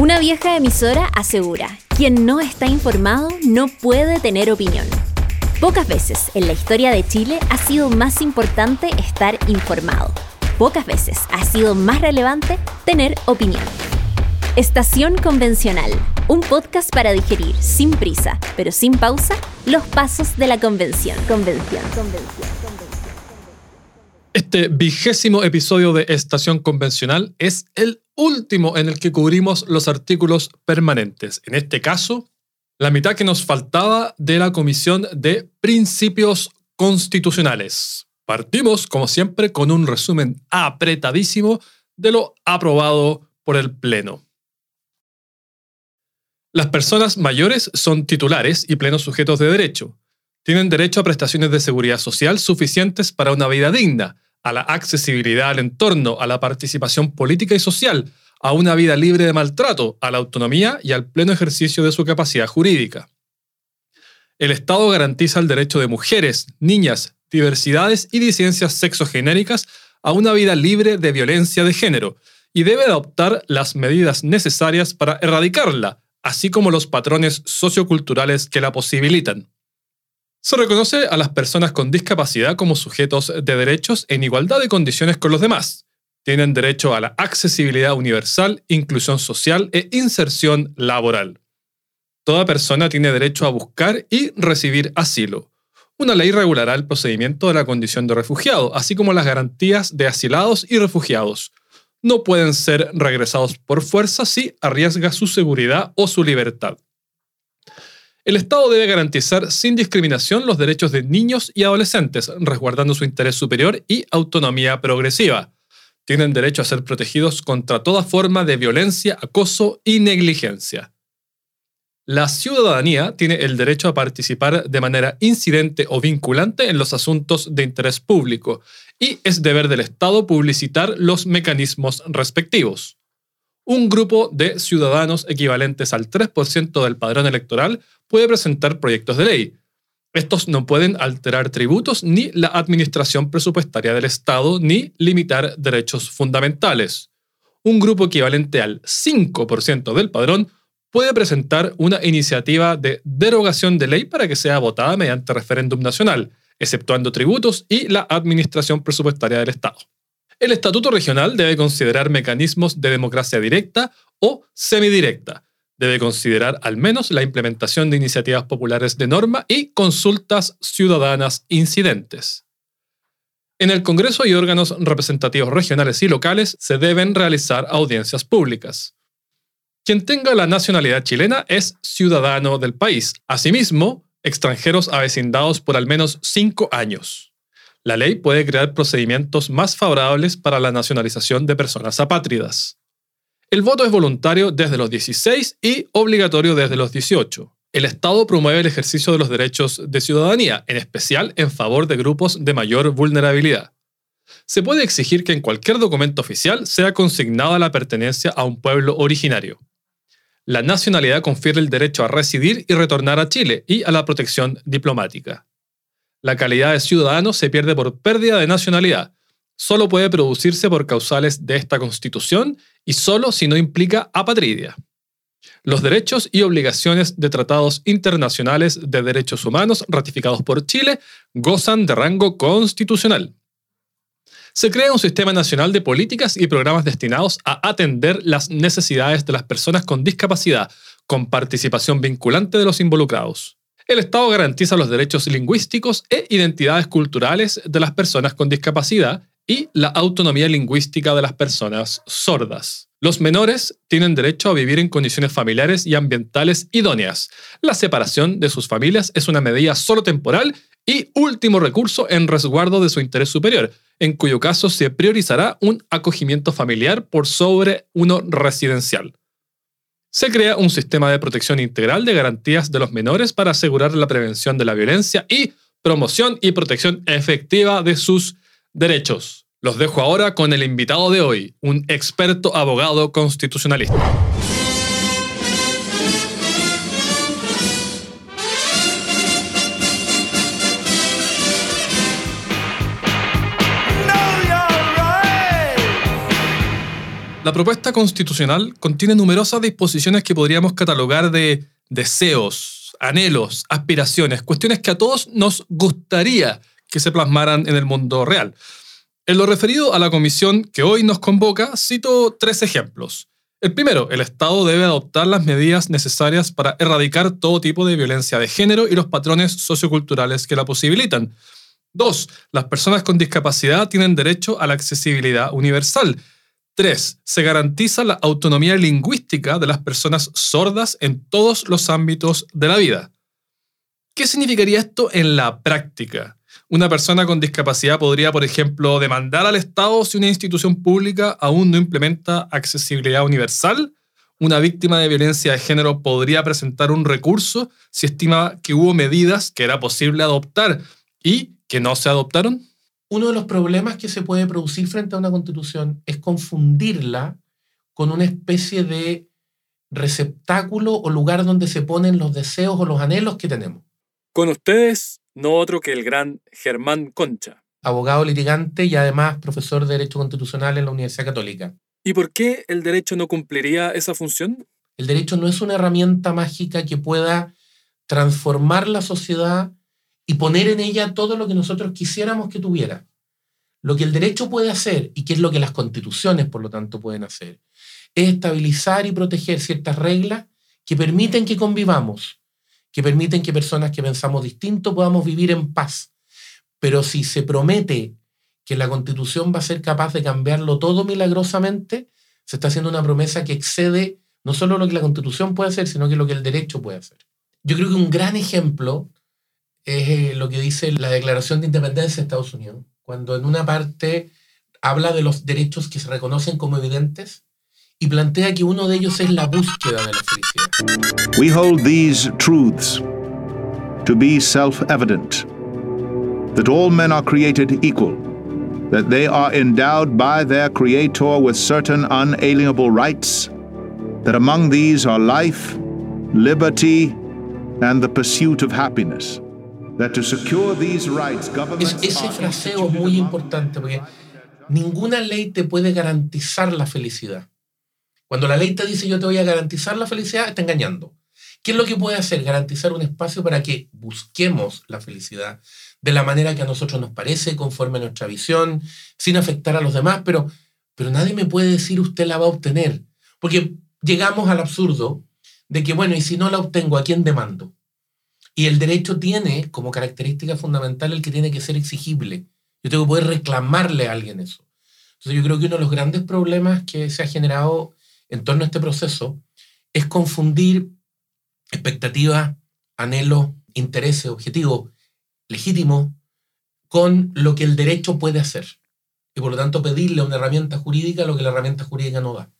Una vieja emisora asegura, quien no está informado no puede tener opinión. Pocas veces en la historia de Chile ha sido más importante estar informado. Pocas veces ha sido más relevante tener opinión. Estación Convencional, un podcast para digerir sin prisa, pero sin pausa, los pasos de la convención. Convención, convención. Este vigésimo episodio de Estación Convencional es el último en el que cubrimos los artículos permanentes. En este caso, la mitad que nos faltaba de la Comisión de Principios Constitucionales. Partimos, como siempre, con un resumen apretadísimo de lo aprobado por el Pleno. Las personas mayores son titulares y plenos sujetos de derecho. Tienen derecho a prestaciones de seguridad social suficientes para una vida digna, a la accesibilidad al entorno, a la participación política y social, a una vida libre de maltrato, a la autonomía y al pleno ejercicio de su capacidad jurídica. El Estado garantiza el derecho de mujeres, niñas, diversidades y disidencias sexogenéricas a una vida libre de violencia de género y debe adoptar las medidas necesarias para erradicarla, así como los patrones socioculturales que la posibilitan. Se reconoce a las personas con discapacidad como sujetos de derechos en igualdad de condiciones con los demás. Tienen derecho a la accesibilidad universal, inclusión social e inserción laboral. Toda persona tiene derecho a buscar y recibir asilo. Una ley regulará el procedimiento de la condición de refugiado, así como las garantías de asilados y refugiados. No pueden ser regresados por fuerza si arriesga su seguridad o su libertad. El Estado debe garantizar sin discriminación los derechos de niños y adolescentes, resguardando su interés superior y autonomía progresiva. Tienen derecho a ser protegidos contra toda forma de violencia, acoso y negligencia. La ciudadanía tiene el derecho a participar de manera incidente o vinculante en los asuntos de interés público y es deber del Estado publicitar los mecanismos respectivos un grupo de ciudadanos equivalentes al 3% del padrón electoral puede presentar proyectos de ley. Estos no pueden alterar tributos ni la administración presupuestaria del Estado ni limitar derechos fundamentales. Un grupo equivalente al 5% del padrón puede presentar una iniciativa de derogación de ley para que sea votada mediante referéndum nacional, exceptuando tributos y la administración presupuestaria del Estado. El estatuto regional debe considerar mecanismos de democracia directa o semidirecta. Debe considerar al menos la implementación de iniciativas populares de norma y consultas ciudadanas incidentes. En el Congreso y órganos representativos regionales y locales se deben realizar audiencias públicas. Quien tenga la nacionalidad chilena es ciudadano del país. Asimismo, extranjeros avecindados por al menos cinco años. La ley puede crear procedimientos más favorables para la nacionalización de personas apátridas. El voto es voluntario desde los 16 y obligatorio desde los 18. El Estado promueve el ejercicio de los derechos de ciudadanía, en especial en favor de grupos de mayor vulnerabilidad. Se puede exigir que en cualquier documento oficial sea consignada la pertenencia a un pueblo originario. La nacionalidad confiere el derecho a residir y retornar a Chile y a la protección diplomática. La calidad de ciudadano se pierde por pérdida de nacionalidad. Solo puede producirse por causales de esta Constitución y solo si no implica apatridia. Los derechos y obligaciones de tratados internacionales de derechos humanos ratificados por Chile gozan de rango constitucional. Se crea un sistema nacional de políticas y programas destinados a atender las necesidades de las personas con discapacidad, con participación vinculante de los involucrados. El Estado garantiza los derechos lingüísticos e identidades culturales de las personas con discapacidad y la autonomía lingüística de las personas sordas. Los menores tienen derecho a vivir en condiciones familiares y ambientales idóneas. La separación de sus familias es una medida solo temporal y último recurso en resguardo de su interés superior, en cuyo caso se priorizará un acogimiento familiar por sobre uno residencial se crea un sistema de protección integral de garantías de los menores para asegurar la prevención de la violencia y promoción y protección efectiva de sus derechos. Los dejo ahora con el invitado de hoy, un experto abogado constitucionalista. La propuesta constitucional contiene numerosas disposiciones que podríamos catalogar de deseos, anhelos, aspiraciones, cuestiones que a todos nos gustaría que se plasmaran en el mundo real. En lo referido a la comisión que hoy nos convoca, cito tres ejemplos. El primero, el Estado debe adoptar las medidas necesarias para erradicar todo tipo de violencia de género y los patrones socioculturales que la posibilitan. Dos, las personas con discapacidad tienen derecho a la accesibilidad universal. 3. Se garantiza la autonomía lingüística de las personas sordas en todos los ámbitos de la vida. ¿Qué significaría esto en la práctica? Una persona con discapacidad podría, por ejemplo, demandar al Estado si una institución pública aún no implementa accesibilidad universal. Una víctima de violencia de género podría presentar un recurso si estima que hubo medidas que era posible adoptar y que no se adoptaron. Uno de los problemas que se puede producir frente a una constitución es confundirla con una especie de receptáculo o lugar donde se ponen los deseos o los anhelos que tenemos. Con ustedes, no otro que el gran Germán Concha. Abogado litigante y además profesor de Derecho Constitucional en la Universidad Católica. ¿Y por qué el derecho no cumpliría esa función? El derecho no es una herramienta mágica que pueda transformar la sociedad y poner en ella todo lo que nosotros quisiéramos que tuviera. Lo que el derecho puede hacer, y que es lo que las constituciones, por lo tanto, pueden hacer, es estabilizar y proteger ciertas reglas que permiten que convivamos, que permiten que personas que pensamos distinto podamos vivir en paz. Pero si se promete que la constitución va a ser capaz de cambiarlo todo milagrosamente, se está haciendo una promesa que excede no solo lo que la constitución puede hacer, sino que lo que el derecho puede hacer. Yo creo que un gran ejemplo es eh, lo que dice la Declaración de Independencia de Estados Unidos, cuando en una parte habla de los derechos que se reconocen como evidentes y plantea que uno de ellos es la búsqueda de la felicidad. We hold these truths to be self-evident that all men are created equal, that they are endowed by their creator with certain unalienable rights, that among these are life, liberty, and the pursuit of happiness ese fraseo es muy importante porque ninguna ley te puede garantizar la felicidad. Cuando la ley te dice yo te voy a garantizar la felicidad, está engañando. ¿Qué es lo que puede hacer? Garantizar un espacio para que busquemos la felicidad de la manera que a nosotros nos parece, conforme a nuestra visión, sin afectar a los demás, pero, pero nadie me puede decir usted la va a obtener. Porque llegamos al absurdo de que, bueno, y si no la obtengo, ¿a quién demando? Y el derecho tiene como característica fundamental el que tiene que ser exigible. Yo tengo que poder reclamarle a alguien eso. Entonces yo creo que uno de los grandes problemas que se ha generado en torno a este proceso es confundir expectativas, anhelos, intereses, objetivos legítimos con lo que el derecho puede hacer. Y por lo tanto pedirle a una herramienta jurídica lo que la herramienta jurídica no da.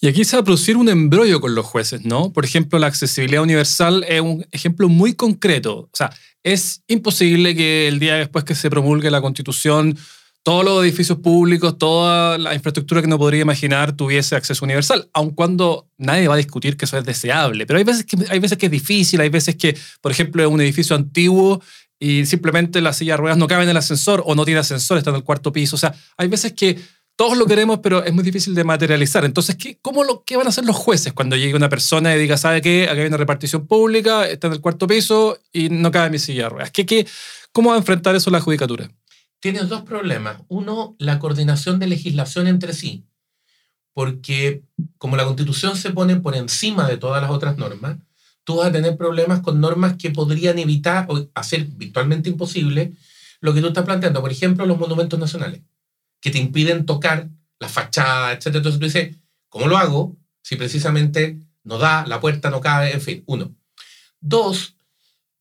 Y aquí se va a producir un embrollo con los jueces, ¿no? Por ejemplo, la accesibilidad universal es un ejemplo muy concreto. O sea, es imposible que el día después que se promulgue la Constitución, todos los edificios públicos, toda la infraestructura que uno podría imaginar tuviese acceso universal, aun cuando nadie va a discutir que eso es deseable. Pero hay veces que, hay veces que es difícil, hay veces que, por ejemplo, es un edificio antiguo y simplemente la silla de ruedas no cabe en el ascensor o no tiene ascensor, está en el cuarto piso. O sea, hay veces que todos lo queremos, pero es muy difícil de materializar. Entonces, ¿qué, cómo lo, ¿qué van a hacer los jueces cuando llegue una persona y diga, ¿sabe qué? Aquí hay una repartición pública, está en el cuarto piso y no cabe mi silla de ruedas? ¿Qué, qué, ¿Cómo va a enfrentar eso la judicatura? Tienes dos problemas. Uno, la coordinación de legislación entre sí. Porque como la constitución se pone por encima de todas las otras normas, tú vas a tener problemas con normas que podrían evitar o hacer virtualmente imposible lo que tú estás planteando. Por ejemplo, los monumentos nacionales que te impiden tocar la fachada, etc. Entonces tú dices, ¿cómo lo hago si precisamente no da, la puerta no cabe, en fin, uno. Dos,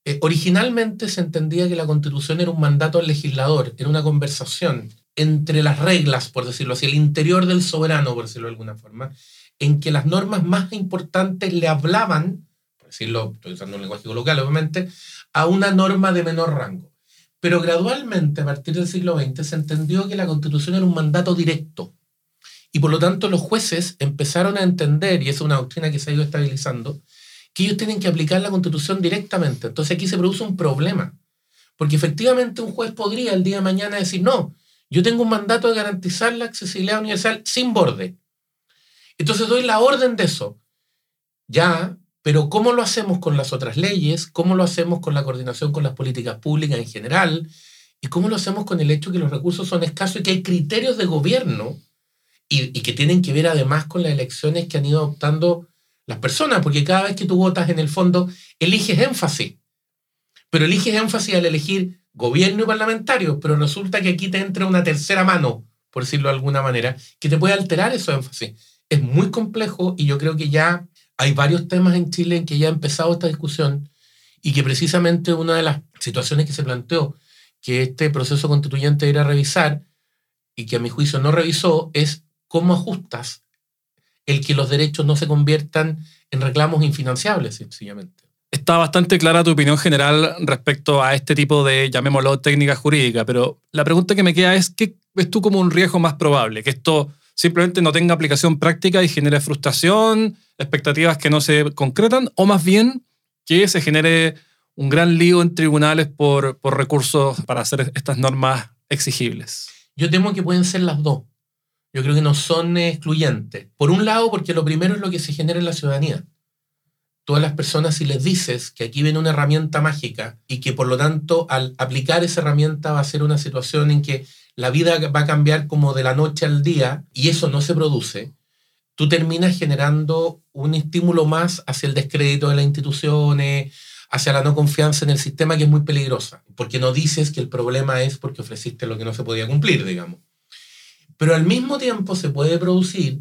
eh, originalmente se entendía que la constitución era un mandato al legislador, era una conversación entre las reglas, por decirlo así, el interior del soberano, por decirlo de alguna forma, en que las normas más importantes le hablaban, por decirlo, estoy usando un lenguaje coloquial, obviamente, a una norma de menor rango. Pero gradualmente, a partir del siglo XX, se entendió que la constitución era un mandato directo. Y por lo tanto los jueces empezaron a entender, y es una doctrina que se ha ido estabilizando, que ellos tienen que aplicar la constitución directamente. Entonces aquí se produce un problema. Porque efectivamente un juez podría el día de mañana decir, no, yo tengo un mandato de garantizar la accesibilidad universal sin borde. Entonces doy la orden de eso. Ya, pero ¿cómo lo hacemos con las otras leyes? ¿Cómo lo hacemos con la coordinación con las políticas públicas en general? ¿Y cómo lo hacemos con el hecho que los recursos son escasos y que hay criterios de gobierno y, que tienen que ver además con las elecciones que han ido adoptando las personas? Porque cada vez que tú votas, en el fondo, eliges énfasis. Pero eliges énfasis al elegir gobierno y parlamentario, pero resulta que aquí te entra una tercera mano, por decirlo de alguna manera, que te puede alterar esos énfasis. Es muy complejo y yo creo que ya hay varios temas en Chile en que ya ha empezado esta discusión y que precisamente una de las situaciones que se planteó que este proceso constituyente era revisar y que a mi juicio no revisó es cómo ajustas el que los derechos no se conviertan en reclamos infinanciables, sencillamente. Está bastante clara tu opinión general respecto a este tipo de, llamémoslo, técnica jurídica, pero la pregunta que me queda es, ¿qué ves tú como un riesgo más probable? ¿Que esto simplemente no tenga aplicación práctica y genere frustración, expectativas que no se concretan, o más bien que se genere un gran lío en tribunales por, por recursos para hacer estas normas exigibles? Yo temo que pueden ser las dos. Yo creo que no son excluyentes. Por un lado, porque lo primero es lo que se genera en la ciudadanía. Todas las personas, si les dices que aquí viene una herramienta mágica y que por lo tanto al aplicar esa herramienta va a ser una situación en que la vida va a cambiar como de la noche al día y eso no se produce, tú terminas generando un estímulo más hacia el descrédito de las instituciones, hacia la no confianza en el sistema, que es muy peligrosa, porque no dices que el problema es porque ofreciste lo que no se podía cumplir, digamos. Pero al mismo tiempo se puede producir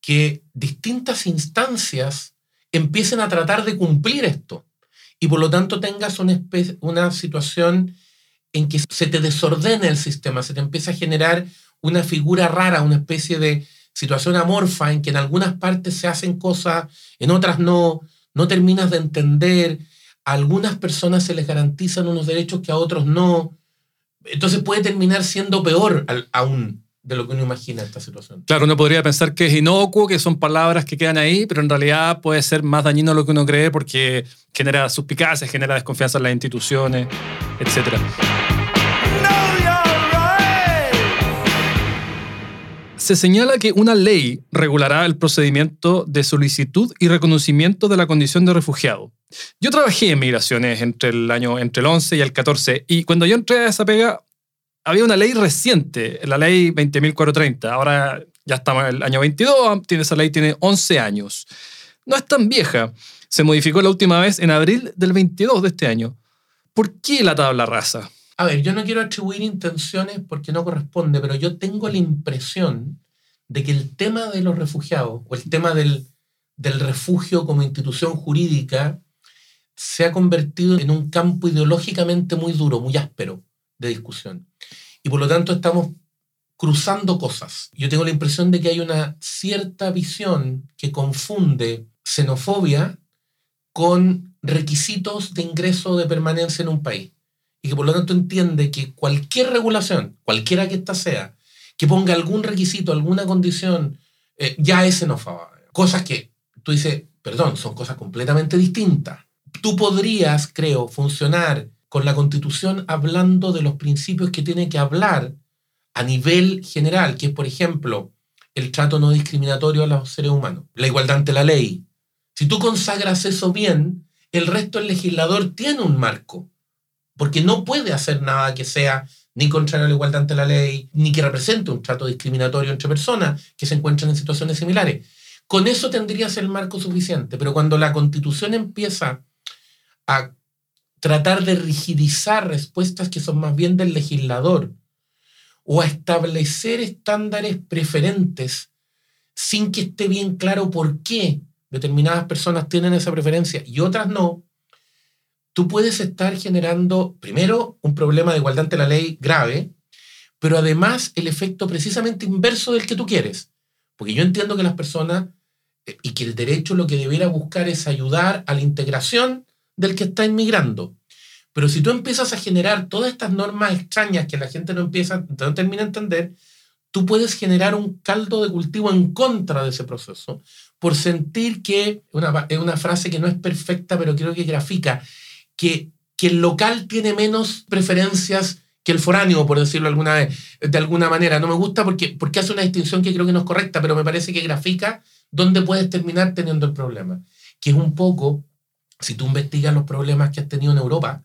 que distintas instancias empiecen a tratar de cumplir esto y por lo tanto tengas una, situación en que se te desordena el sistema, se te empieza a generar una figura rara, una especie de situación amorfa en que en algunas partes se hacen cosas, en otras no, no terminas de entender, a algunas personas se les garantizan unos derechos que a otros no. Entonces puede terminar siendo peor aún de lo que uno imagina esta situación. Claro, uno podría pensar que es inocuo, que son palabras que quedan ahí, pero en realidad puede ser más dañino de lo que uno cree porque genera suspicacia, genera desconfianza en las instituciones, etc. Se señala que una ley regulará el procedimiento de solicitud y reconocimiento de la condición de refugiado. Yo trabajé en migraciones entre el año entre el 11 y el 14 y cuando yo entré a esa pega había una ley reciente, la ley 20.430. Ahora ya estamos en el año 22, tiene, esa ley tiene 11 años. No es tan vieja. Se modificó la última vez en abril del 22 de este año. ¿Por qué la tabla rasa? A ver, yo no quiero atribuir intenciones porque no corresponde, pero yo tengo la impresión de que el tema de los refugiados o el tema del, del refugio como institución jurídica se ha convertido en un campo ideológicamente muy duro, muy áspero de discusión y por lo tanto estamos cruzando cosas. Yo tengo la impresión de que hay una cierta visión que confunde xenofobia con requisitos de ingreso de permanencia en un país. Y que por lo tanto entiende que cualquier regulación, cualquiera que ésta sea, que ponga algún requisito, alguna condición, eh, ya es xenófoba. Cosas que tú dices, perdón, son cosas completamente distintas. Tú podrías, creo, funcionar con la Constitución hablando de los principios que tiene que hablar a nivel general, que es, por ejemplo, el trato no discriminatorio a los seres humanos, la igualdad ante la ley. Si tú consagras eso bien, el resto del legislador tiene un marco, porque no puede hacer nada que sea ni contrario a la igualdad ante la ley, ni que represente un trato discriminatorio entre personas que se encuentran en situaciones similares. Con eso tendrías el marco suficiente, pero cuando la constitución empieza a tratar de rigidizar respuestas que son más bien del legislador o a establecer estándares preferentes sin que esté bien claro por qué determinadas personas tienen esa preferencia y otras no, tú puedes estar generando, primero, un problema de igualdad ante la ley grave, pero además el efecto precisamente inverso del que tú quieres. Porque yo entiendo que las personas eh, y que el derecho lo que debiera buscar es ayudar a la integración del que está inmigrando. Pero si tú empiezas a generar todas estas normas extrañas que la gente no empieza, no termina a entender, tú puedes generar un caldo de cultivo en contra de ese proceso por sentir que, una, es una frase que no es perfecta, pero creo que grafica, que, que el local tiene menos preferencias que el foráneo, por decirlo alguna vez, de alguna manera. No me gusta porque, porque hace una distinción que creo que no es correcta, pero me parece que grafica ¿dónde puedes terminar teniendo el problema? Que es un poco, si tú investigas los problemas que has tenido en Europa,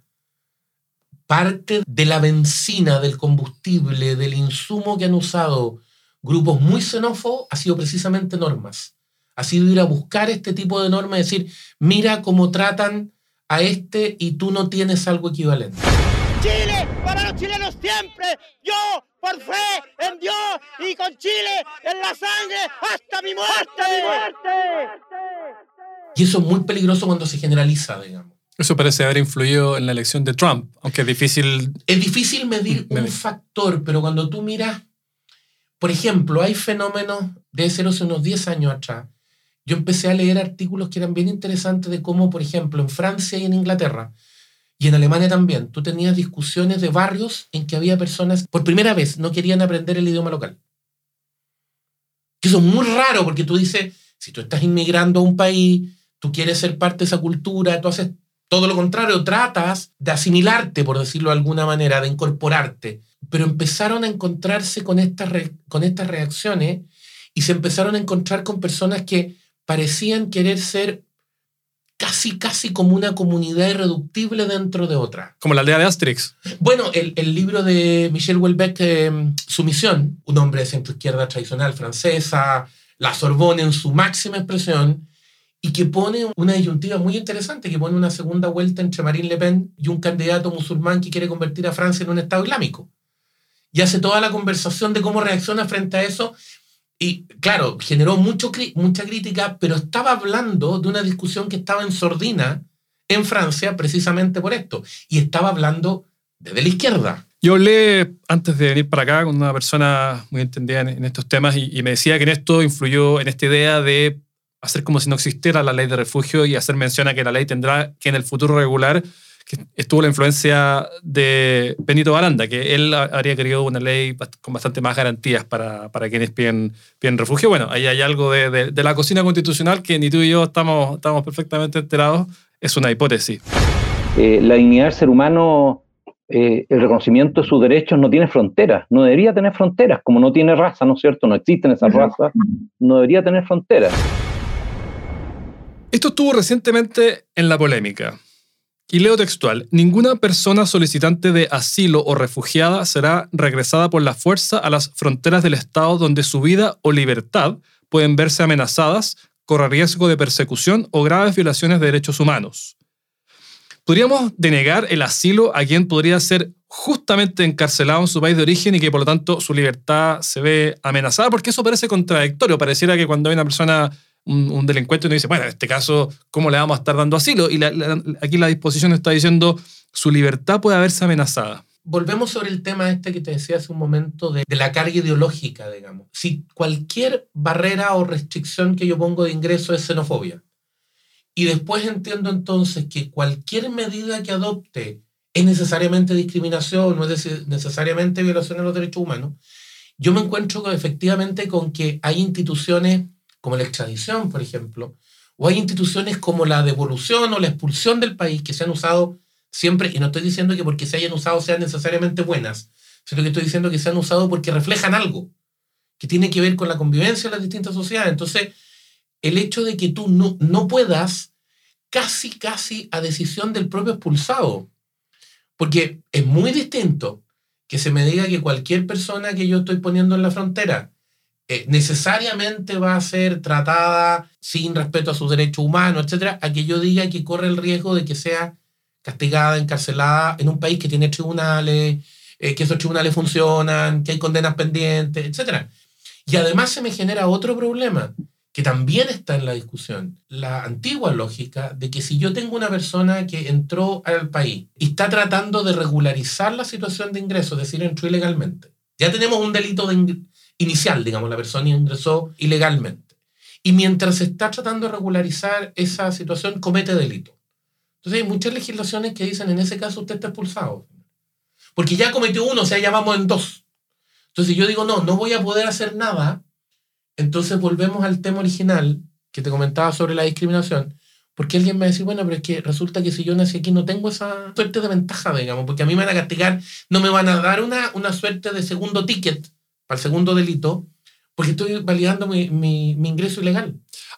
parte de la benzina, del combustible, del insumo que han usado grupos muy xenófobos ha sido precisamente normas. Ha sido ir a buscar este tipo de normas y decir, mira cómo tratan a este y tú no tienes algo equivalente. Chile para los chilenos siempre. Yo por fe en Dios y con Chile en la sangre hasta mi muerte. mi muerte. Y eso es muy peligroso cuando se generaliza, digamos. Eso parece haber influido en la elección de Trump, aunque es difícil. Es difícil medir un factor, pero cuando tú miras, por ejemplo, hay fenómenos, de ser hace unos 10 años atrás, yo empecé a leer artículos que eran bien interesantes de cómo, por ejemplo, en Francia y en Inglaterra, y en Alemania también, tú tenías discusiones de barrios en que había personas, por primera vez, no querían aprender el idioma local. Que eso es muy raro porque tú dices, si tú estás inmigrando a un país, tú quieres ser parte de esa cultura, tú haces todo lo contrario, tratas de asimilarte, por decirlo de alguna manera, de incorporarte. Pero empezaron a encontrarse con estas, con estas reacciones y se empezaron a encontrar con personas que parecían querer ser casi, casi como una comunidad irreductible dentro de otra. Como la aldea de Asterix. Bueno, el, el libro de Michel Houellebecq, eh, Sumisión, un hombre de centro-izquierda tradicional francesa, la Sorbonne en su máxima expresión, y que pone una disyuntiva muy interesante, que pone una segunda vuelta entre Marine Le Pen y un candidato musulmán que quiere convertir a Francia en un Estado Islámico. Y hace toda la conversación de cómo reacciona frente a eso y claro, generó mucho, mucha crítica, pero estaba hablando de una discusión que estaba en sordina en Francia precisamente por esto. Y estaba hablando desde la izquierda. Yo hablé antes de venir para acá con una persona muy entendida en, estos temas y, y, me decía que en esto influyó en esta idea de hacer como si no existiera la ley de refugio y hacer mención a que la ley tendrá que en el futuro regular que estuvo la influencia de Benito Baranda, que él habría querido una ley con bastante más garantías para, para quienes piden, piden, refugio. Bueno, ahí hay algo de, de, la cocina constitucional que ni tú y yo estamos, estamos perfectamente enterados. Es una hipótesis. Eh, la dignidad del ser humano, eh, el reconocimiento de sus derechos no tiene fronteras, no debería tener fronteras, como no tiene raza, ¿no es cierto? No existen esas razas, no debería tener fronteras. Esto estuvo recientemente en la polémica. Y leo textual, ninguna persona solicitante de asilo o refugiada será regresada por la fuerza a las fronteras del Estado donde su vida o libertad pueden verse amenazadas, corre riesgo de persecución o graves violaciones de derechos humanos. ¿Podríamos denegar el asilo a quien podría ser justamente encarcelado en su país de origen y que por lo tanto su libertad se ve amenazada? Porque eso parece contradictorio. Pareciera que cuando hay una persona un, delincuente uno dice, bueno, en este caso, ¿cómo le vamos a estar dando asilo? Y aquí la disposición está diciendo, su libertad puede verse amenazada. Volvemos sobre el tema este que te decía hace un momento de, de la carga ideológica, digamos. Si cualquier barrera o restricción que yo pongo de ingreso es xenofobia, y después entiendo entonces que cualquier medida que adopte es necesariamente discriminación, no es necesariamente violación de los derechos humanos, yo me encuentro efectivamente con que hay instituciones como la extradición, por ejemplo, o hay instituciones como la devolución o la expulsión del país que se han usado siempre, y no estoy diciendo que porque se hayan usado sean necesariamente buenas, sino que estoy diciendo que se han usado porque reflejan algo que tiene que ver con la convivencia de las distintas sociedades. Entonces, el hecho de que tú no, no puedas, casi, casi a decisión del propio expulsado, porque es muy distinto que se me diga que cualquier persona que yo estoy poniendo en la frontera eh, necesariamente va a ser tratada sin respeto a sus derechos humanos, etcétera, a que yo diga que corre el riesgo de que sea castigada, encarcelada en un país que tiene tribunales, eh, que esos tribunales funcionan, que hay condenas pendientes, etcétera. Y además se me genera otro problema que también está en la discusión, la antigua lógica de que si yo tengo una persona que entró al país y está tratando de regularizar la situación de ingreso, es decir, entró ilegalmente, ya tenemos un delito de, inicial, digamos, la persona ingresó ilegalmente. Y mientras se está tratando de regularizar esa situación, comete delito. Entonces hay muchas legislaciones que dicen, en ese caso usted está expulsado. Porque ya cometió uno, o sea, ya vamos en dos. Entonces yo digo, no, no voy a poder hacer nada. Entonces volvemos al tema original que te comentaba sobre la discriminación. Porque alguien me va a decir, bueno, pero es que resulta que si yo nací aquí no tengo esa suerte de ventaja, digamos, porque a mí me van a castigar, no me van a dar una, una suerte de segundo ticket para el segundo delito, porque estoy validando mi, mi, mi ingreso ilegal.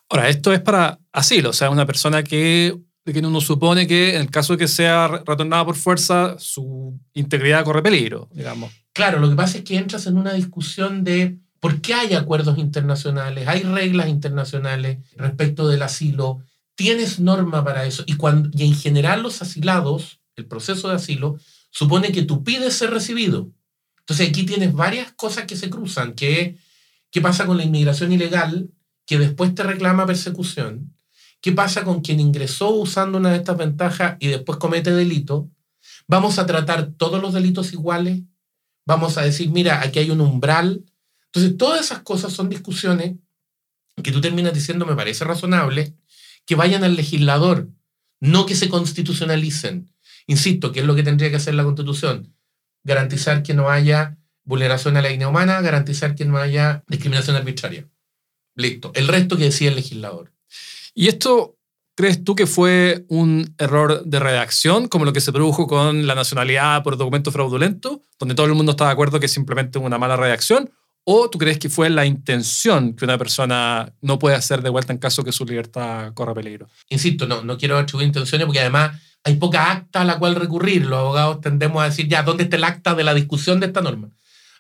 Ahora, esto es para asilo, o sea, una persona que, quien uno supone que en el caso de que sea retornada por fuerza, su integridad corre peligro, digamos. Claro, lo que pasa es que entras en una discusión de por qué hay acuerdos internacionales, hay reglas internacionales respecto del asilo, tienes norma para eso. Y, cuando, y en general los asilados, el proceso de asilo, supone que tú pides ser recibido. Entonces aquí tienes varias cosas que se cruzan, que qué pasa con la inmigración ilegal, que después te reclama persecución, qué pasa con quien ingresó usando una de estas ventajas y después comete delito. Vamos a tratar todos los delitos iguales, vamos a decir, mira, aquí hay un umbral. Entonces, todas esas cosas son discusiones que tú terminas diciendo, me parece razonable, que vayan al legislador, no que se constitucionalicen. Insisto, ¿qué es lo que tendría que hacer la Constitución? Garantizar que no haya vulneración a la línea humana, garantizar que no haya discriminación arbitraria. Listo. El resto que decía el legislador. ¿Y esto crees tú que fue un error de redacción, como lo que se produjo con la nacionalidad por documento fraudulento, donde todo el mundo está de acuerdo que es simplemente una mala redacción? ¿O tú crees que fue la intención que una persona no puede hacer de vuelta en caso que su libertad corra peligro? Insisto, no, no quiero atribuir intenciones porque además hay poca acta a la cual recurrir. Los abogados tendemos a decir, ya, ¿dónde está el acta de la discusión de esta norma?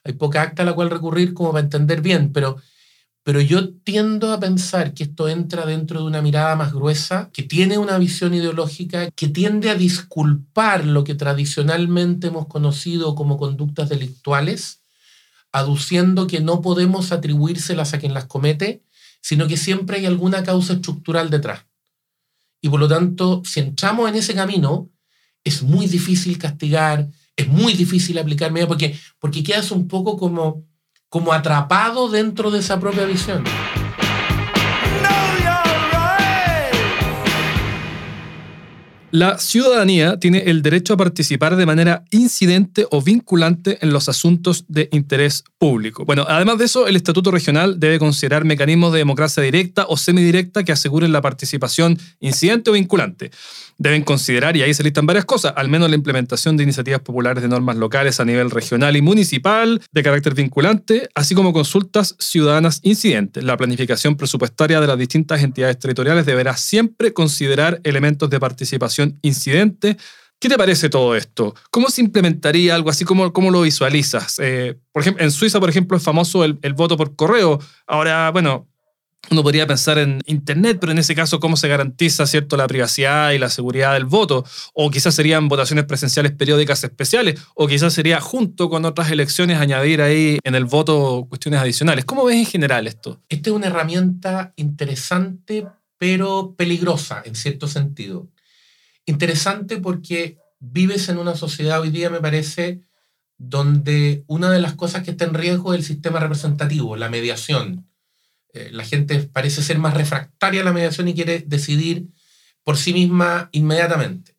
Hay poca acta a la cual recurrir como para entender bien, pero, pero yo tiendo a pensar que esto entra dentro de una mirada más gruesa, que tiene una visión ideológica, que tiende a disculpar lo que tradicionalmente hemos conocido como conductas delictuales aduciendo que no podemos atribuírselas a quien las comete, sino que siempre hay alguna causa estructural detrás. Y por lo tanto, si entramos en ese camino, es muy difícil castigar, es muy difícil aplicar medidas, porque, porque quedas un poco como, como atrapado dentro de esa propia visión. La ciudadanía tiene el derecho a participar de manera incidente o vinculante en los asuntos de interés público. Bueno, además de eso, el Estatuto Regional debe considerar mecanismos de democracia directa o semidirecta que aseguren la participación incidente o vinculante. Deben considerar, y ahí se listan varias cosas, al menos la implementación de iniciativas populares de normas locales a nivel regional y municipal de carácter vinculante, así como consultas ciudadanas incidentes. La planificación presupuestaria de las distintas entidades territoriales deberá siempre considerar elementos de participación incidente. ¿Qué te parece todo esto? ¿Cómo se implementaría algo así? ¿Cómo, cómo lo visualizas? Eh, por ejemplo, en Suiza, por ejemplo, es famoso el, voto por correo. Ahora, bueno, uno podría pensar en Internet, pero en ese caso, ¿cómo se garantiza cierto, la privacidad y la seguridad del voto? O quizás serían votaciones presenciales periódicas especiales, o quizás sería junto con otras elecciones añadir ahí en el voto cuestiones adicionales. ¿Cómo ves en general esto? Esta es una herramienta interesante, pero peligrosa en cierto sentido interesante porque vives en una sociedad hoy día, me parece, donde una de las cosas que está en riesgo es el sistema representativo, la mediación. Eh, la gente parece ser más refractaria a la mediación y quiere decidir por sí misma inmediatamente.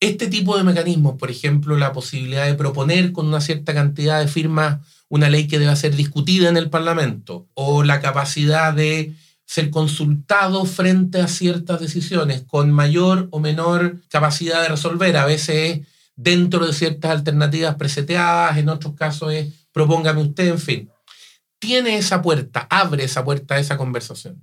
Este tipo de mecanismos, por ejemplo, la posibilidad de proponer con una cierta cantidad de firmas una ley que deba ser discutida en el Parlamento, o la capacidad de ser consultado frente a ciertas decisiones con mayor o menor capacidad de resolver. A veces dentro de ciertas alternativas preseteadas, en otros casos es propóngame usted, en fin. Tiene esa puerta, abre esa puerta a esa conversación.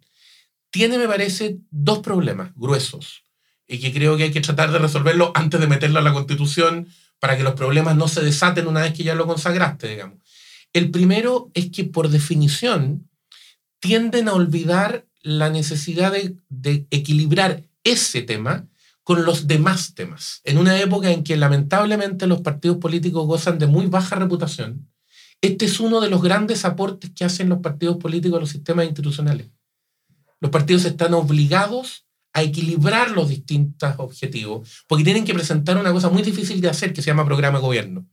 Tiene, me parece, dos problemas gruesos y que creo que hay que tratar de resolverlo antes de meterlo a la Constitución para que los problemas no se desaten una vez que ya lo consagraste, digamos. El primero es que por definición tienden a olvidar la necesidad de, equilibrar ese tema con los demás temas. En una época en que lamentablemente los partidos políticos gozan de muy baja reputación, este es uno de los grandes aportes que hacen los partidos políticos a los sistemas institucionales. Los partidos están obligados a equilibrar los distintos objetivos, porque tienen que presentar una cosa muy difícil de hacer que se llama programa de gobierno.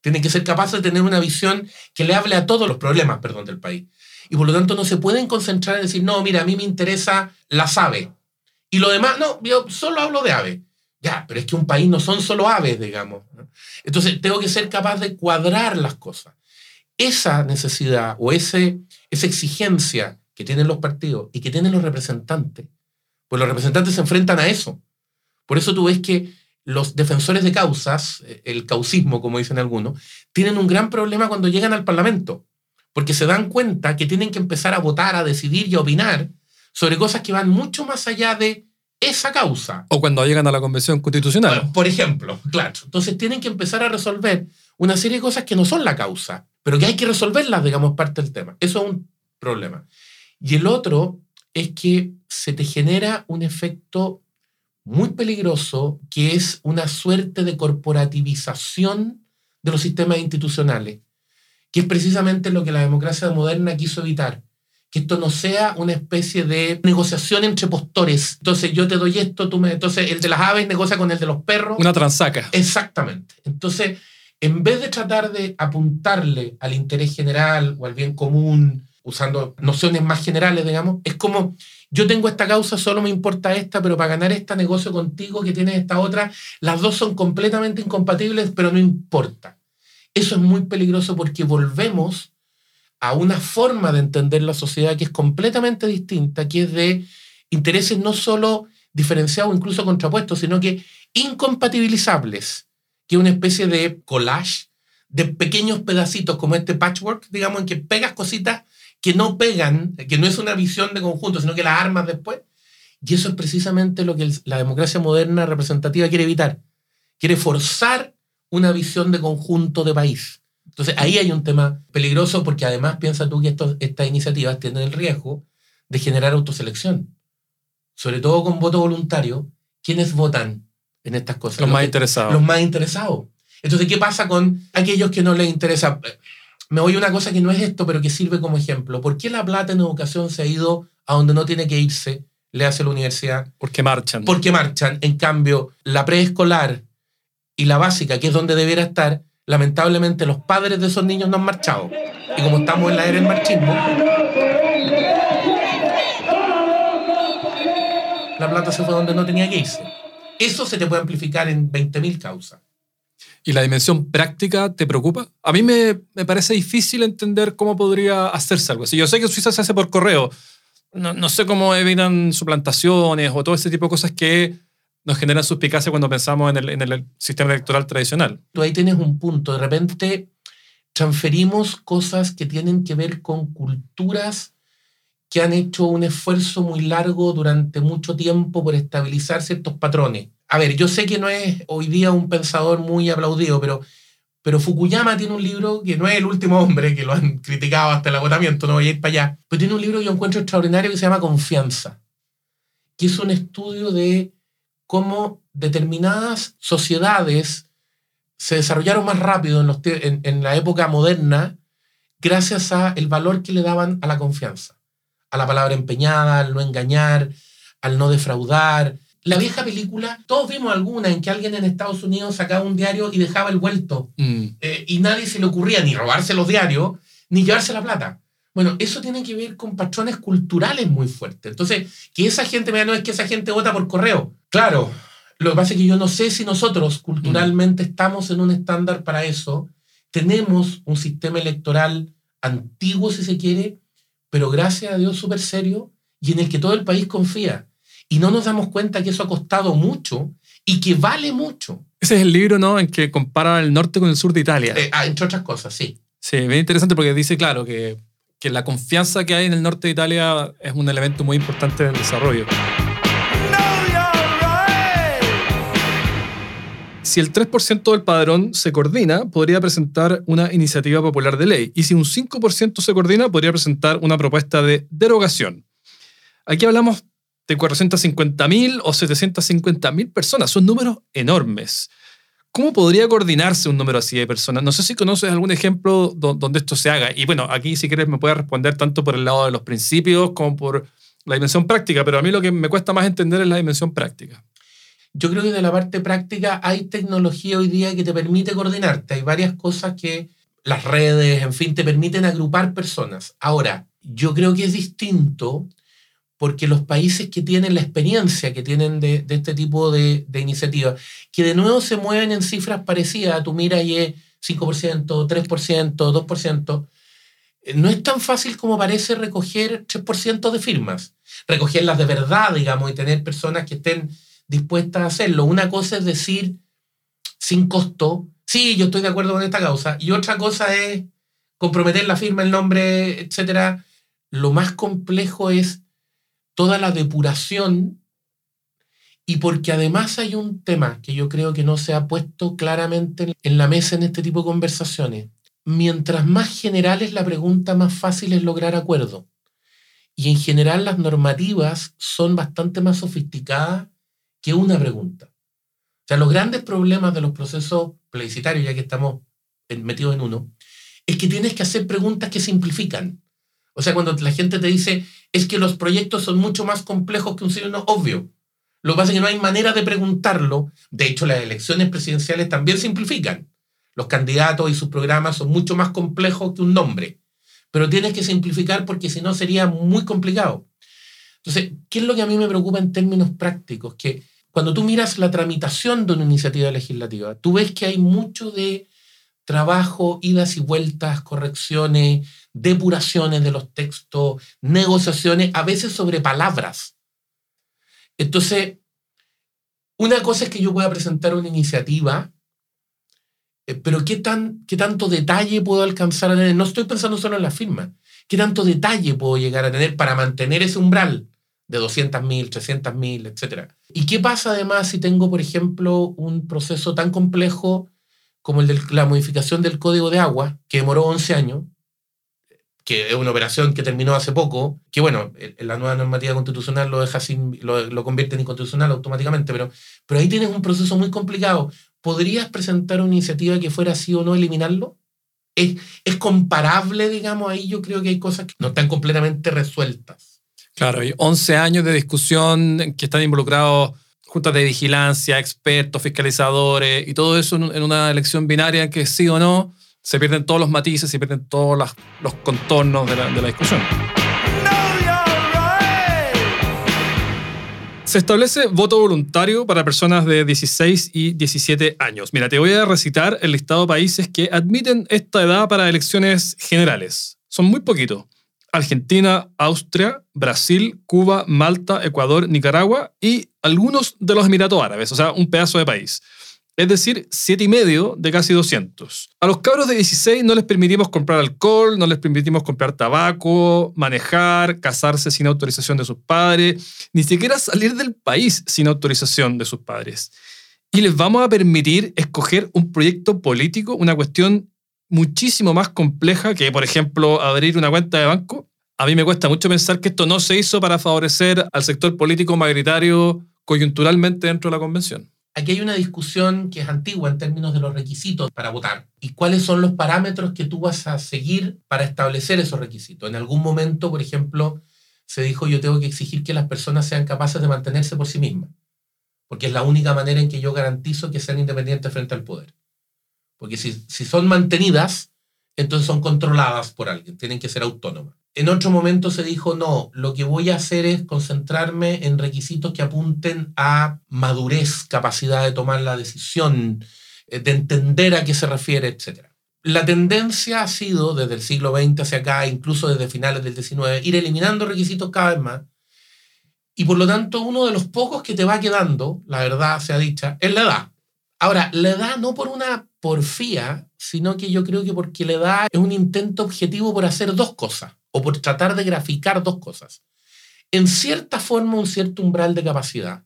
Tienen que ser capaces de tener una visión que le hable a todos los problemas, perdón, del país y por lo tanto no se pueden concentrar en decir, no, mira, a mí me interesa las aves. Y lo demás, no, yo solo hablo de aves. Ya, pero es que un país no son solo aves, digamos. Entonces tengo que ser capaz de cuadrar las cosas. Esa necesidad o ese, esa exigencia que tienen los partidos y que tienen los representantes, pues los representantes se enfrentan a eso. Por eso tú ves que los defensores de causas, el causismo, como dicen algunos, tienen un gran problema cuando llegan al Parlamento porque se dan cuenta que tienen que empezar a votar, a decidir y a opinar sobre cosas que van mucho más allá de esa causa. O cuando llegan a la Convención Constitucional. Bueno, por ejemplo, claro. Entonces tienen que empezar a resolver una serie de cosas que no son la causa, pero que hay que resolverlas, digamos, parte del tema. Eso es un problema. Y el otro es que se te genera un efecto muy peligroso que es una suerte de corporativización de los sistemas institucionales, que es precisamente lo que la democracia moderna quiso evitar que esto no sea una especie de negociación entre postores. Entonces yo te doy esto, tú me... Entonces el de las aves negocia con el de los perros. Una transaca. Exactamente. Entonces, en vez de tratar de apuntarle al interés general o al bien común, usando nociones más generales, digamos, es como yo tengo esta causa, solo me importa esta, pero para ganar este negocio contigo que tienes esta otra, las dos son completamente incompatibles, pero no importa. Eso es muy peligroso porque volvemos a una forma de entender la sociedad que es completamente distinta, que es de intereses no solo diferenciados, incluso contrapuestos, sino que incompatibilizables, que es una especie de collage de pequeños pedacitos como este patchwork, digamos, en que pegas cositas que no pegan, que no es una visión de conjunto, sino que las armas después. Y eso es precisamente lo que la democracia moderna representativa quiere evitar. Quiere forzar una visión de conjunto de país. Entonces ahí hay un tema peligroso porque además piensa tú que estas iniciativas tienen el riesgo de generar autoselección. Sobre todo con voto voluntario, ¿quiénes votan en estas cosas? Los, más interesados. Los más interesados. Entonces, ¿qué pasa con aquellos que no les interesa? Me voy a una cosa que no es esto, pero que sirve como ejemplo. ¿Por qué la plata en educación se ha ido a donde no tiene que irse? Le hace la universidad. Porque marchan. Porque marchan. En cambio, la preescolar y la básica, que es donde debiera estar, lamentablemente los padres de esos niños no han marchado. Y como estamos en la era del marchismo, la plata se fue donde no tenía que irse. Eso se te puede amplificar en 20.000 causas. ¿Y la dimensión práctica te preocupa? A mí me, me, parece difícil entender cómo podría hacerse algo así. Yo sé que Suiza se hace por correo. No, no sé cómo evitan suplantaciones o todo ese tipo de cosas que nos genera suspicacia cuando pensamos en el, en el sistema electoral tradicional. Tú ahí tienes un punto. De repente transferimos cosas que tienen que ver con culturas que han hecho un esfuerzo muy largo durante mucho tiempo por estabilizar ciertos patrones. A ver, yo sé que no es hoy día un pensador muy aplaudido, pero, pero Fukuyama tiene un libro que no es el último hombre, que lo han criticado hasta el agotamiento, no voy a ir para allá, pero tiene un libro que yo encuentro extraordinario que se llama Confianza, que es un estudio de cómo determinadas sociedades se desarrollaron más rápido en, la época moderna gracias a el valor que le daban a la confianza, a la palabra empeñada, al no engañar, al no defraudar. La vieja película, todos vimos alguna en que alguien en Estados Unidos sacaba un diario y dejaba el vuelto mm. eh, y nadie se le ocurría ni robarse los diarios ni llevarse la plata. Bueno, eso tiene que ver con patrones culturales muy fuertes. Entonces, que esa gente, vea, no es que esa gente vota por correo. Claro, lo que pasa es que yo no sé si nosotros culturalmente estamos en un estándar para eso. Tenemos un sistema electoral antiguo, si se quiere, pero gracias a Dios súper serio y en el que todo el país confía. Y no nos damos cuenta que eso ha costado mucho y que vale mucho. Ese es el libro, ¿no? En que compara el norte con el sur de Italia. Eh, ah, entre otras cosas, sí. Sí, bien interesante porque dice, claro, que que la confianza que hay en el norte de Italia es un elemento muy importante del desarrollo. Si el 3% del padrón se coordina, podría presentar una iniciativa popular de ley. Y si un 5% se coordina, podría presentar una propuesta de derogación. Aquí hablamos de 450.000 o 750.000 personas. Son números enormes. ¿Cómo podría coordinarse un número así de personas? No sé si conoces algún ejemplo donde esto se haga. Y bueno, aquí si quieres me puedes responder tanto por el lado de los principios como por la dimensión práctica, pero a mí lo que me cuesta más entender es la dimensión práctica. Yo creo que de la parte práctica hay tecnología hoy día que te permite coordinarte. Hay varias cosas que las redes, en fin, te permiten agrupar personas. Ahora, yo creo que es distinto porque los países que tienen la experiencia que tienen de, este tipo de, iniciativas, que de nuevo se mueven en cifras parecidas, tú miras y es 5%, 3%, 2%, no es tan fácil como parece recoger 3% de firmas, recogerlas de verdad, digamos, y tener personas que estén dispuestas a hacerlo. Una cosa es decir sin costo, sí, yo estoy de acuerdo con esta causa, y otra cosa es comprometer la firma, el nombre, etcétera. Lo más complejo es toda la depuración y porque además hay un tema que yo creo que no se ha puesto claramente en la mesa en este tipo de conversaciones. Mientras más general es la pregunta, más fácil es lograr acuerdo. Y en general las normativas son bastante más sofisticadas que una pregunta. O sea, los grandes problemas de los procesos plebiscitarios, ya que estamos metidos en uno, es que tienes que hacer preguntas que simplifican. O sea, cuando la gente te dice, es que los proyectos son mucho más complejos que un signo obvio. Lo que pasa es que no hay manera de preguntarlo. De hecho, las elecciones presidenciales también simplifican. Los candidatos y sus programas son mucho más complejos que un nombre. Pero tienes que simplificar porque si no sería muy complicado. Entonces, ¿qué es lo que a mí me preocupa en términos prácticos? Que cuando tú miras la tramitación de una iniciativa legislativa, tú ves que hay mucho de trabajo, idas y vueltas, correcciones, depuraciones de los textos, negociaciones, a veces sobre palabras. Entonces, una cosa es que yo pueda presentar una iniciativa, eh, pero ¿qué, tan, ¿qué tanto detalle puedo alcanzar a tener? No estoy pensando solo en la firma. ¿Qué tanto detalle puedo llegar a tener para mantener ese umbral de 200.000, 300.000, etcétera? ¿Y qué pasa además si tengo, por ejemplo, un proceso tan complejo como el de la modificación del código de agua, que demoró 11 años, que es una operación que terminó hace poco, que bueno, la nueva normativa constitucional lo deja sin, lo, convierte en inconstitucional automáticamente, pero, pero ahí tienes un proceso muy complicado. ¿Podrías presentar una iniciativa que fuera así o no eliminarlo? ¿Es, es comparable, digamos, ahí yo creo que hay cosas que no están completamente resueltas. Claro, hay 11 años de discusión que están involucrados juntas de vigilancia, expertos, fiscalizadores y todo eso en una elección binaria que sí o no se pierden todos los matices, se pierden todos los contornos de la, de la discusión. Se establece voto voluntario para personas de 16 y 17 años. Mira, te voy a recitar el listado de países que admiten esta edad para elecciones generales. Son muy poquitos. Argentina, Austria, Brasil, Cuba, Malta, Ecuador, Nicaragua y algunos de los Emiratos Árabes, o sea, un pedazo de país. Es decir, siete y medio de casi 200. A los cabros de 16 no les permitimos comprar alcohol, no les permitimos comprar tabaco, manejar, casarse sin autorización de sus padres, ni siquiera salir del país sin autorización de sus padres. Y les vamos a permitir escoger un proyecto político, una cuestión muchísimo más compleja que, por ejemplo, abrir una cuenta de banco. A mí me cuesta mucho pensar que esto no se hizo para favorecer al sector político mayoritario coyunturalmente dentro de la convención. Aquí hay una discusión que es antigua en términos de los requisitos para votar y cuáles son los parámetros que tú vas a seguir para establecer esos requisitos. En algún momento, por ejemplo, se dijo yo tengo que exigir que las personas sean capaces de mantenerse por sí mismas, porque es la única manera en que yo garantizo que sean independientes frente al poder. Porque si, si son mantenidas, entonces son controladas por alguien, tienen que ser autónomas. En otro momento se dijo, no, lo que voy a hacer es concentrarme en requisitos que apunten a madurez, capacidad de tomar la decisión, eh, de entender a qué se refiere, etc. La tendencia ha sido desde el siglo XX hacia acá, incluso desde finales del XIX, ir eliminando requisitos cada vez más. Y por lo tanto, uno de los pocos que te va quedando, la verdad sea dicha, es la edad. Ahora, la edad no por una porfía, sino que yo creo que porque la edad es un intento objetivo por hacer dos cosas, o por tratar de graficar dos cosas. En cierta forma, un cierto umbral de capacidad,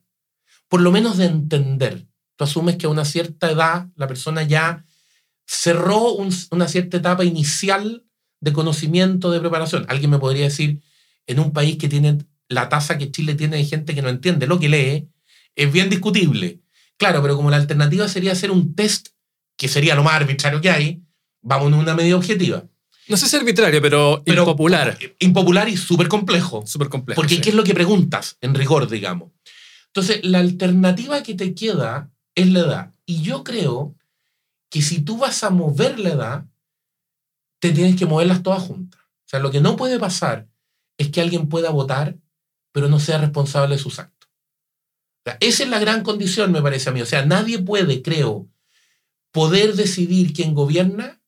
por lo menos de entender. Tú asumes que a una cierta edad la persona ya cerró una cierta etapa inicial de conocimiento, de preparación. Alguien me podría decir, en un país que tiene la tasa que Chile tiene de gente que no entiende lo que lee, es bien discutible. Claro, pero como la alternativa sería hacer un test, que sería lo más arbitrario que hay, vamos en una medida objetiva. No sé si arbitrario, pero, impopular. Impopular y súper complejo. Súper complejo. Porque ¿qué es lo que preguntas en rigor, digamos? Entonces, la alternativa que te queda es la edad. Y yo creo que si tú vas a mover la edad, te tienes que moverlas todas juntas. O sea, lo que no puede pasar es que alguien pueda votar, pero no sea responsable de sus actos esa es la gran condición, me parece a mí. O sea, nadie puede, creo, poder decidir quién gobierna,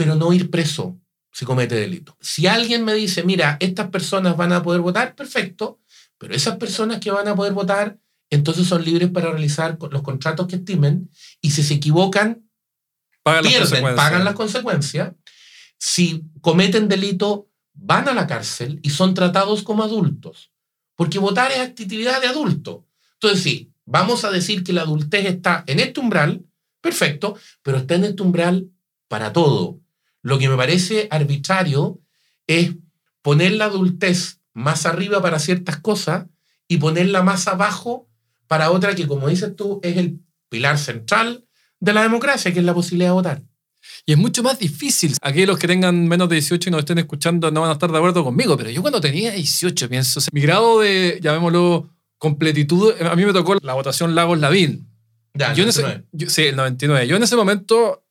pero no ir preso si comete delito. Si alguien me dice, mira, estas personas van a poder votar, perfecto, pero esas personas que van a poder votar, entonces son libres para realizar los contratos que estimen, y si se equivocan, pierden, pagan las consecuencias. si cometen delito, van a la cárcel y son tratados como adultos. Porque votar es actividad de adulto. Entonces, sí, vamos a decir que la adultez está en este umbral, perfecto, pero está en este umbral para todo. Lo que me parece arbitrario es poner la adultez más arriba para ciertas cosas y ponerla más abajo para otra que, como dices tú, es el pilar central de la democracia, que es la posibilidad de votar. Y es mucho más difícil. Aquellos que tengan menos de 18 y nos estén escuchando no van a estar de acuerdo conmigo, pero yo cuando tenía 18, pienso, mi grado de, llamémoslo, completitud, a mí me tocó la votación Lagos Lavín. Ya, yo en ese, sí, el 99. Yo en ese momento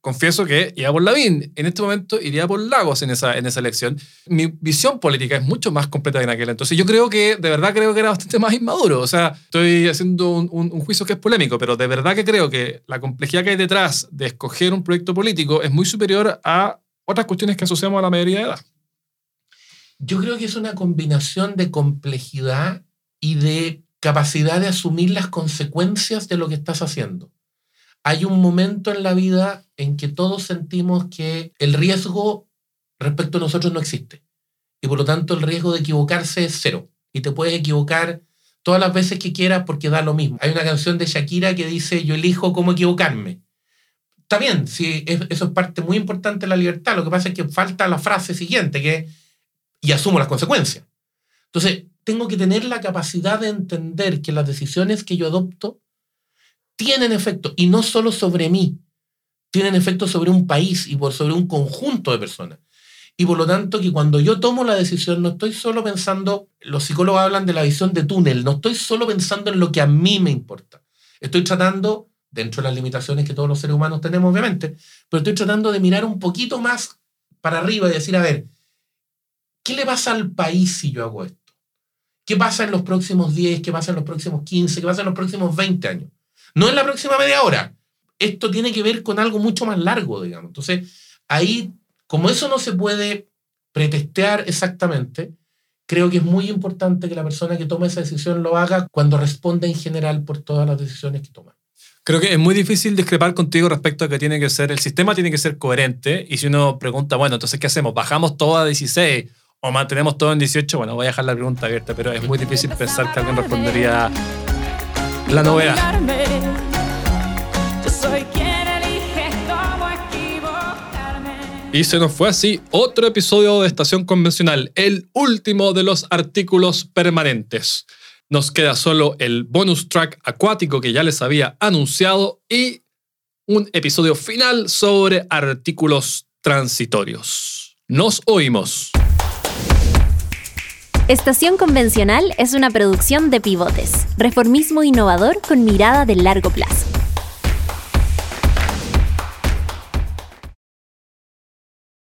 confieso que iba por Lavín. En este momento iría por Lagos en esa, en esa elección. Mi visión política es mucho más completa que en aquel entonces. Yo creo que, de verdad creo que era bastante más inmaduro. O sea, estoy haciendo un, un, juicio que es polémico, pero de verdad que creo que la complejidad que hay detrás de escoger un proyecto político es muy superior a otras cuestiones que asociamos a la mayoría de edad. Yo creo que es una combinación de complejidad y de capacidad de asumir las consecuencias de lo que estás haciendo hay un momento en la vida en que todos sentimos que el riesgo respecto a nosotros no existe. Y por lo tanto el riesgo de equivocarse es cero. Y te puedes equivocar todas las veces que quieras porque da lo mismo. Hay una canción de Shakira que dice, yo elijo cómo equivocarme. Está bien, sí, eso es parte muy importante de la libertad. Lo que pasa es que falta la frase siguiente, que y asumo las consecuencias. Entonces, tengo que tener la capacidad de entender que las decisiones que yo adopto tienen efecto, y no solo sobre mí, tienen efecto sobre un país y por sobre un conjunto de personas. Y por lo tanto, que cuando yo tomo la decisión, no estoy solo pensando, los psicólogos hablan de la visión de túnel, no estoy solo pensando en lo que a mí me importa. Estoy tratando, dentro de las limitaciones que todos los seres humanos tenemos, obviamente, pero estoy tratando de mirar un poquito más para arriba y decir, a ver, ¿qué le pasa al país si yo hago esto? ¿Qué pasa en los próximos 10? ¿Qué pasa en los próximos 15? ¿Qué pasa en los próximos 20 años? No en la próxima media hora. Esto tiene que ver con algo mucho más largo, digamos. Entonces, ahí, como eso no se puede pretestear exactamente, creo que es muy importante que la persona que toma esa decisión lo haga cuando responde en general por todas las decisiones que toma. Creo que es muy difícil discrepar contigo respecto a que tiene que ser, el sistema tiene que ser coherente y si uno pregunta, bueno, entonces, ¿qué hacemos? ¿Bajamos todo a 16 o mantenemos todo en 18? Bueno, voy a dejar la pregunta abierta, pero es muy difícil pensar que alguien respondería la novedad. Y se nos fue así otro episodio de Estación Convencional, el último de los artículos permanentes. Nos queda solo el bonus track acuático que ya les había anunciado y un episodio final sobre artículos transitorios. Nos oímos. Estación Convencional es una producción de pivotes, reformismo innovador con mirada de largo plazo.